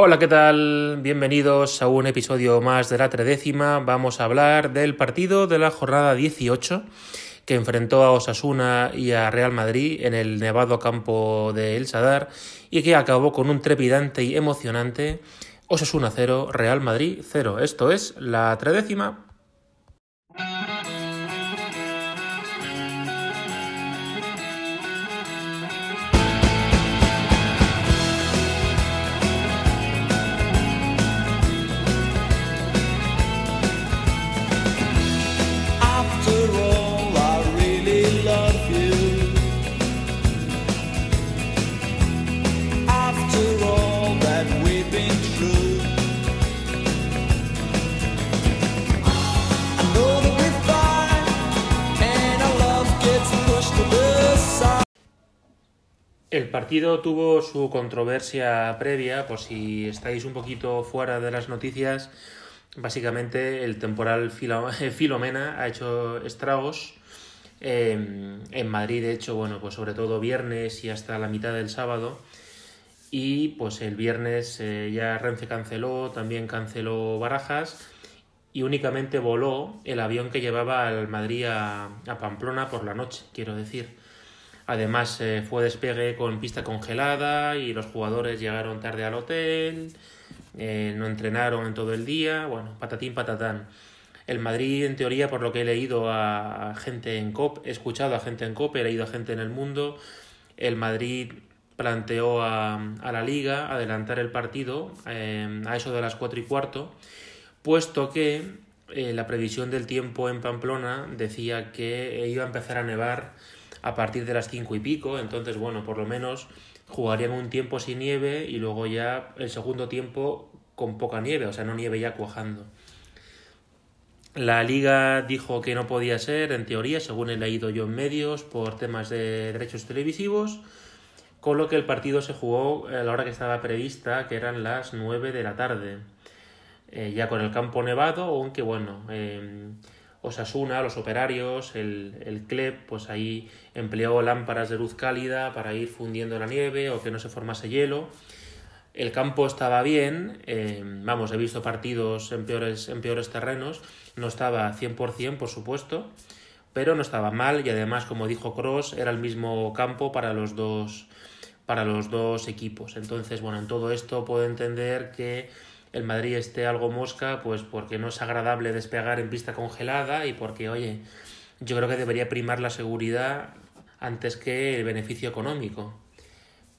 Hola, ¿qué tal? Bienvenidos a un episodio más de la tredécima. Vamos a hablar del partido de la jornada 18 que enfrentó a Osasuna y a Real Madrid en el nevado campo de El Sadar y que acabó con un trepidante y emocionante Osasuna 0, Real Madrid 0. Esto es la tredécima. El partido tuvo su controversia previa, por si estáis un poquito fuera de las noticias. Básicamente el temporal Filomena ha hecho estragos. Em, en Madrid, de hecho, bueno, pues sobre todo viernes y hasta la mitad del sábado. Y pues el viernes eh, ya Renfe canceló, también canceló Barajas y únicamente voló el avión que llevaba al Madrid a Pamplona por la noche, quiero decir. Además eh, fue despegue con pista congelada y los jugadores llegaron tarde al hotel, eh, no entrenaron en todo el día, bueno, patatín patatán. El Madrid, en teoría, por lo que he leído a, gente en COP, he escuchado a gente en COP, he leído a gente en el mundo, el Madrid planteó a, la liga adelantar el partido eh, a eso de las cuatro y cuarto, puesto que la previsión del tiempo en Pamplona decía que iba a empezar a nevar a partir de las cinco y pico, entonces bueno, por lo menos jugarían un tiempo sin nieve y luego ya el segundo tiempo con poca nieve, o sea, no nieve ya cuajando. La liga dijo que no podía ser, en teoría, según he leído yo en medios, por temas de derechos televisivos, con lo que el partido se jugó a la hora que estaba prevista, que eran las nueve de la tarde, eh, ya con el campo nevado, aunque bueno, eh, Osasuna, los operarios, el, el CLEP, pues ahí empleó lámparas de luz cálida para ir fundiendo la nieve o que no se formase hielo. El campo estaba bien, eh, vamos, he visto partidos en peores, en peores terrenos, no estaba 100% por supuesto, pero no estaba mal y además, como dijo Cross, era el mismo campo para los dos, para los dos equipos. Entonces, bueno, en todo esto puedo entender que el Madrid esté algo mosca, pues porque no es agradable despegar en pista congelada y porque, oye, yo creo que debería primar la seguridad antes que el beneficio económico.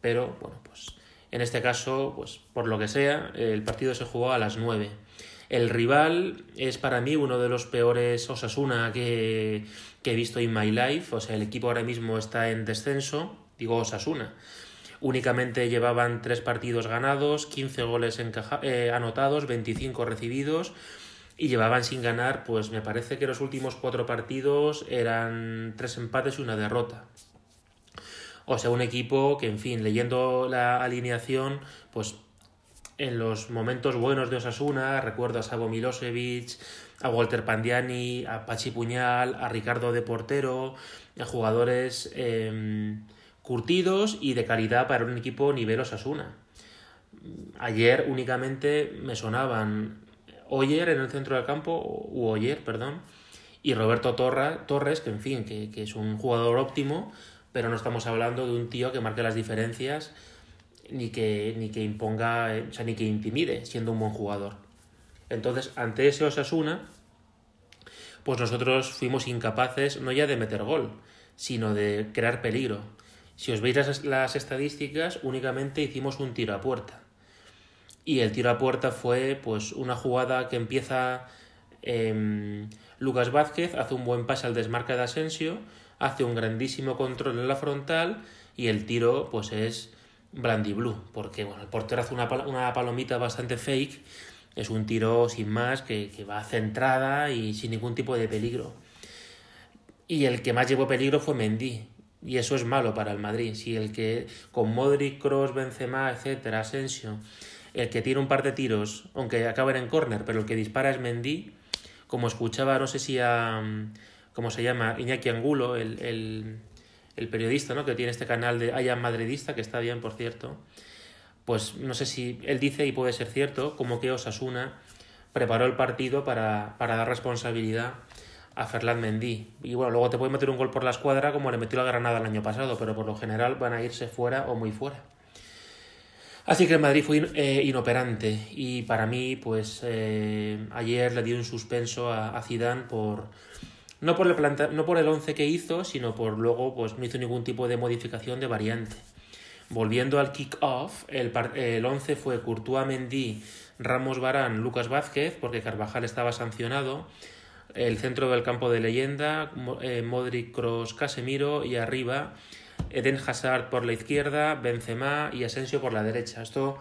Pero, bueno, pues en este caso, pues por lo que sea, el partido se jugó a las 9. El rival es para mí uno de los peores Osasuna que, he visto en my life. O sea, el equipo ahora mismo está en descenso, digo Osasuna Únicamente llevaban tres partidos ganados, 15 goles eh, anotados, 25 recibidos y llevaban sin ganar, pues me parece que los últimos cuatro partidos eran tres empates y una derrota. O sea, un equipo que, en fin, leyendo la alineación, pues en los momentos buenos de Osasuna, recuerdo a Sabo Milosevic, a Walter Pandiani, a Pachi Puñal, a Ricardo de Portero, a jugadores em, curtidos y de calidad para un equipo nivel Osasuna. Ayer únicamente me sonaban Oyer en el centro del campo, u Oyer, perdón, y Roberto Torres, que en fin, que, es un jugador óptimo, pero no estamos hablando de un tío que marque las diferencias ni que, ni que imponga, o sea, ni que intimide, siendo un buen jugador. Entonces, ante ese Osasuna, pues nosotros fuimos incapaces no ya de meter gol, sino de crear peligro. Si os veis las, estadísticas, únicamente hicimos un tiro a puerta. Y el tiro a puerta fue pues una jugada que empieza em, Lucas Vázquez, hace un buen pase al desmarque de Asensio, hace un grandísimo control en la frontal y el tiro pues es brandy blue, porque bueno, el portero hace una, una palomita bastante fake, es un tiro sin más que, que va centrada y sin ningún tipo de peligro. Y el que más llevó peligro fue Mendy, y eso es malo para el Madrid. Si el que con Modric, Cross, Benzema, etcétera, Asensio, el que tiene un par de tiros, aunque acaben en córner, pero el que dispara es Mendy, como escuchaba, no sé si a. ¿Cómo se llama? Iñaki Angulo, el, el, periodista ¿no? que tiene este canal de Aya Madridista, que está bien, por cierto. pues no sé si él dice, y puede ser cierto, como que Osasuna preparó el partido para, para dar responsabilidad a Ferland Mendy. Y bueno, luego te puede meter un gol por la escuadra como le metió la Granada el año pasado, pero por lo general van a irse fuera o muy fuera. Así que el Madrid fue eh, inoperante y para mí, pues eh, ayer le dio un suspenso a, a Zidane por no por el planta, no por el 11 que hizo, sino por luego pues no hizo ningún tipo de modificación de variante. Volviendo al kick-off, el, el 11 fue Courtois Mendy, Ramos Barán, Lucas Vázquez, porque Carvajal estaba sancionado. El centro del campo de leyenda, eh, Modric, Cross, Casemiro y arriba Eden Hazard por la izquierda, Benzema y Asensio por la derecha. Esto,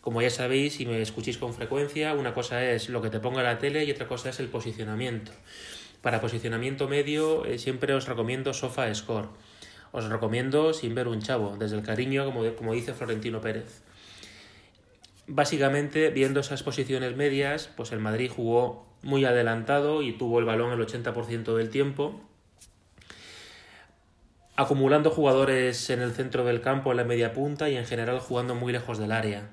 como ya sabéis y me escuchéis con frecuencia, una cosa es lo que te ponga la tele y otra cosa es el posicionamiento. Para posicionamiento medio eh, siempre os recomiendo Sofa Score. Os recomiendo sin ver un chavo, desde el cariño, como, como dice Florentino Pérez. Básicamente, viendo esas posiciones medias, pues el Madrid jugó muy adelantado y tuvo el balón el 80% del tiempo, acumulando jugadores en el centro del campo, en la media punta y en general jugando muy lejos del área.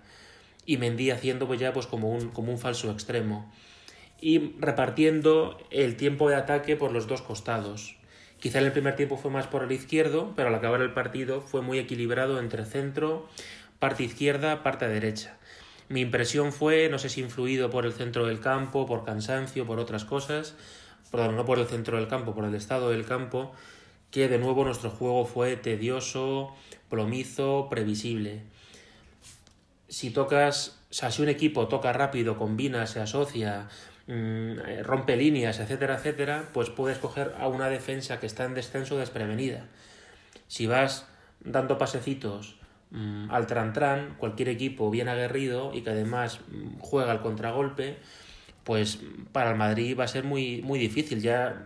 Y Mendy haciendo pues ya pues como un, como un falso extremo. Y repartiendo el tiempo de ataque por los dos costados. Quizá en el primer tiempo fue más por el izquierdo, pero al acabar el partido fue muy equilibrado entre centro, parte izquierda, parte derecha. Mi impresión fue, no sé si influido por el centro del campo, por cansancio, por otras cosas, perdón, no por el centro del campo, por el estado del campo, que de nuevo nuestro juego fue tedioso, plomizo, previsible. Si tocas, o sea, si un equipo toca rápido, combina, se asocia, Mm, eh, rompe líneas, etcétera, etcétera, pues puedes coger a una defensa que está en descenso desprevenida. Si vas dando pasecitos mm, al tran-tran, cualquier equipo bien aguerrido y que además mm, juega al contragolpe, pues para el Madrid va a ser muy, muy difícil. Ya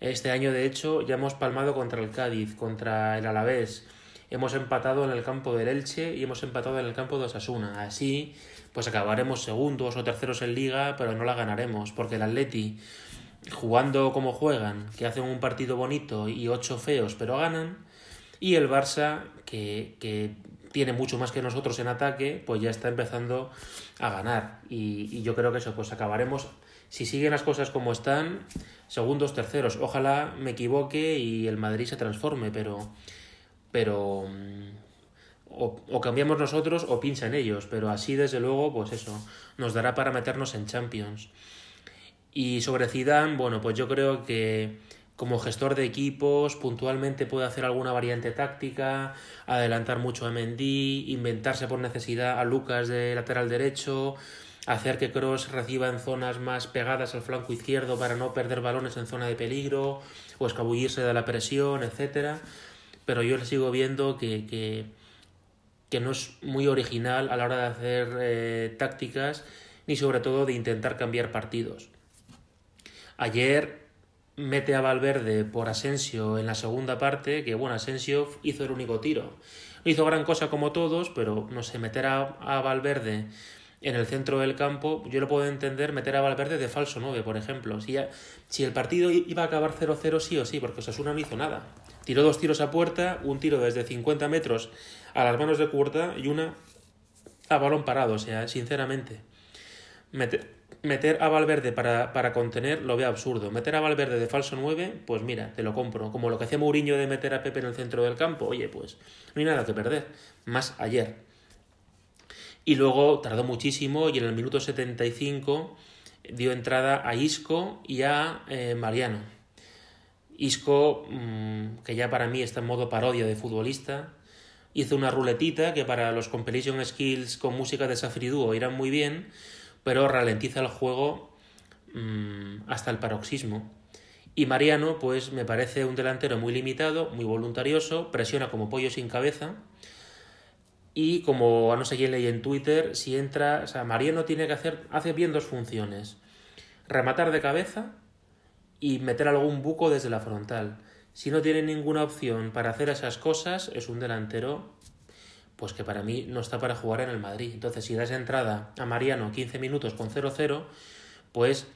este año, de hecho, ya hemos palmado contra el Cádiz, contra el Alavés, hemos empatado en el campo del Elche y hemos empatado en el campo de Osasuna. Así pues acabaremos segundos o terceros en liga, pero no la ganaremos, porque el Atleti, jugando como juegan, que hacen un partido bonito y ocho feos, pero ganan, y el Barça, que, que tiene mucho más que nosotros en ataque, pues ya está empezando a ganar. Y, yo creo que eso, pues acabaremos, si siguen las cosas como están, segundos, terceros. Ojalá me equivoque y el Madrid se transforme, pero, pero o, cambiamos nosotros o pinchan ellos, pero así desde luego, pues eso, nos dará para meternos en Champions. Y sobre Zidane, bueno, pues yo creo que como gestor de equipos puntualmente puede hacer alguna variante táctica, adelantar mucho a Mendy, inventarse por necesidad a Lucas de lateral derecho, hacer que Cross reciba en zonas más pegadas al flanco izquierdo para no perder balones en zona de peligro o escabullirse de la presión, etcétera. Pero yo le sigo viendo que, que que no es muy original a la hora de hacer eh, tácticas ni sobre todo de intentar cambiar partidos. Ayer mete a Valverde por Asensio en la segunda parte, que bueno, Asensio hizo el único tiro. No hizo gran cosa como todos, pero no sé, meter a, Valverde en el centro del campo, yo lo puedo entender meter a Valverde de falso 9, por ejemplo. Si, si el partido iba a acabar 0-0 sí o sí, porque Osasuna no hizo nada. Tiró dos tiros a puerta, un tiro desde 50 metros a las manos de Curta y una a balón parado. O sea, sinceramente, meter, meter a Valverde para, para, contener lo veo absurdo. Meter a Valverde de falso 9, pues mira, te lo compro. Como lo que hacía Mourinho de meter a Pepe en el centro del campo, oye, pues no hay nada que perder. Más ayer. Y luego tardó muchísimo y en el minuto 75 dio entrada a Isco y a eh, Mariano. Isco, mmm, que ya para mí está en modo parodia de futbolista, hizo una ruletita que para los compilation skills con música de Safri irán muy bien, pero ralentiza el juego mmm, hasta el paroxismo. Y Mariano, pues me parece un delantero muy limitado, muy voluntarioso, presiona como pollo sin cabeza. Y como a no sé quién leí en Twitter, si entra, o sea, Mariano tiene que hacer, hace bien dos funciones. Rematar de cabeza y meter algún buco desde la frontal. Si no tiene ninguna opción para hacer esas cosas, es un delantero pues que para mí no está para jugar en el Madrid. Entonces, si das entrada a Mariano 15 minutos con 0-0, pues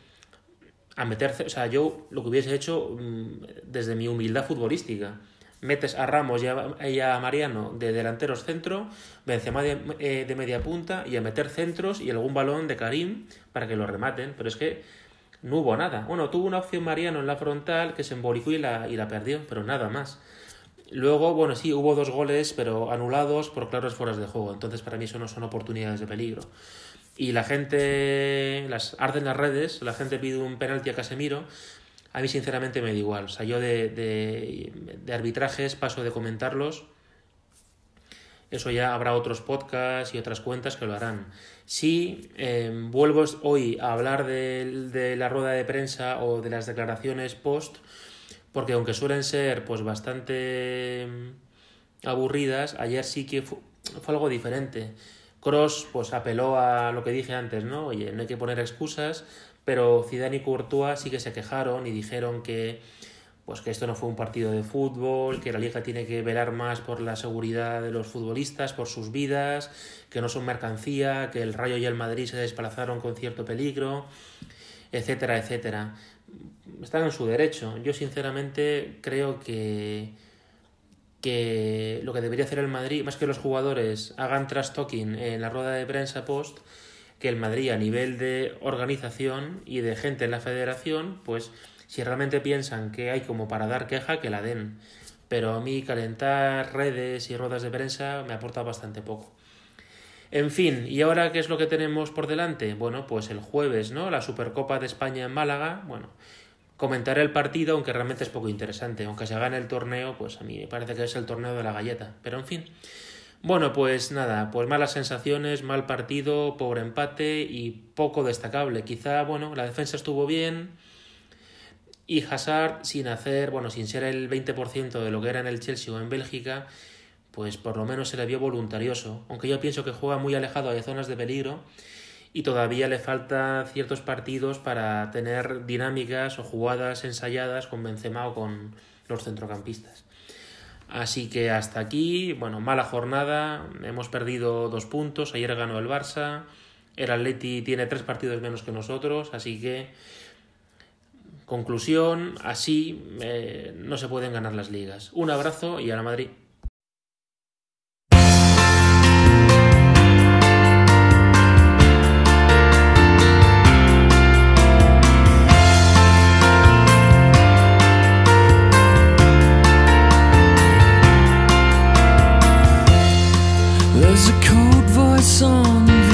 a meterse, o sea, yo lo que hubiese hecho mm, desde mi humildad futbolística, metes a Ramos y a, Mariano de delanteros centro, Benzema de, eh, de media punta y a meter centros y algún balón de Karim para que lo rematen. Pero es que no hubo nada. Bueno, tuvo una opción Mariano en la frontal que se embolicó y la, y la perdió, pero nada más. Luego, bueno, sí, hubo dos goles, pero anulados por claros fueras de juego. Entonces, para mí eso no son oportunidades de peligro. Y la gente, las arden las redes, la gente pide un penalti a Casemiro. A mí, sinceramente, me da igual. O sea, yo de, de, arbitrajes paso de comentarlos. Eso ya habrá otros podcasts y otras cuentas que lo harán. Si eh, vuelvo hoy a hablar de, de la rueda de prensa o de las declaraciones post, porque aunque suelen ser pues bastante mm, aburridas, ayer sí que fue, algo diferente. Cross pues apeló a lo que dije antes, ¿no? Oye, no hay que poner excusas, pero Zidane y Courtois sí que se quejaron y dijeron que pues que esto no fue un partido de fútbol, que la liga tiene que velar más por la seguridad de los futbolistas, por sus vidas, que no son mercancía, que el Rayo y el Madrid se desplazaron con cierto peligro, etcétera, etcétera están en su derecho. Yo sinceramente creo que, que lo que debería hacer el Madrid, más que los jugadores hagan trash talking en la rueda de prensa post, que el Madrid a nivel de organización y de gente en la federación, pues si realmente piensan que hay como para dar queja, que la den. Pero a mí calentar redes y ruedas de prensa me aporta bastante poco. En fin, ¿y ahora qué es lo que tenemos por delante? Bueno, pues el jueves, ¿no? La Supercopa de España en Málaga. Bueno, comentaré el partido, aunque realmente es poco interesante. Aunque se gane el torneo, pues a mí me parece que es el torneo de la galleta. Pero en fin. Bueno, pues nada, pues malas sensaciones, mal partido, pobre empate y poco destacable. Quizá, bueno, la defensa estuvo bien y Hazard sin hacer, bueno, sin ser el 20% de lo que era en el Chelsea o en Bélgica, pues por lo menos se le vio voluntarioso, aunque yo pienso que juega muy alejado de zonas de peligro y todavía le falta ciertos partidos para tener dinámicas o jugadas ensayadas con Benzema o con los centrocampistas. Así que hasta aquí, bueno, mala jornada, hemos perdido dos puntos, ayer ganó el Barça, el Atleti tiene tres partidos menos que nosotros, así que conclusión, así eh, no se pueden ganar las ligas. Un abrazo y a la Madrid. There's a cold voice on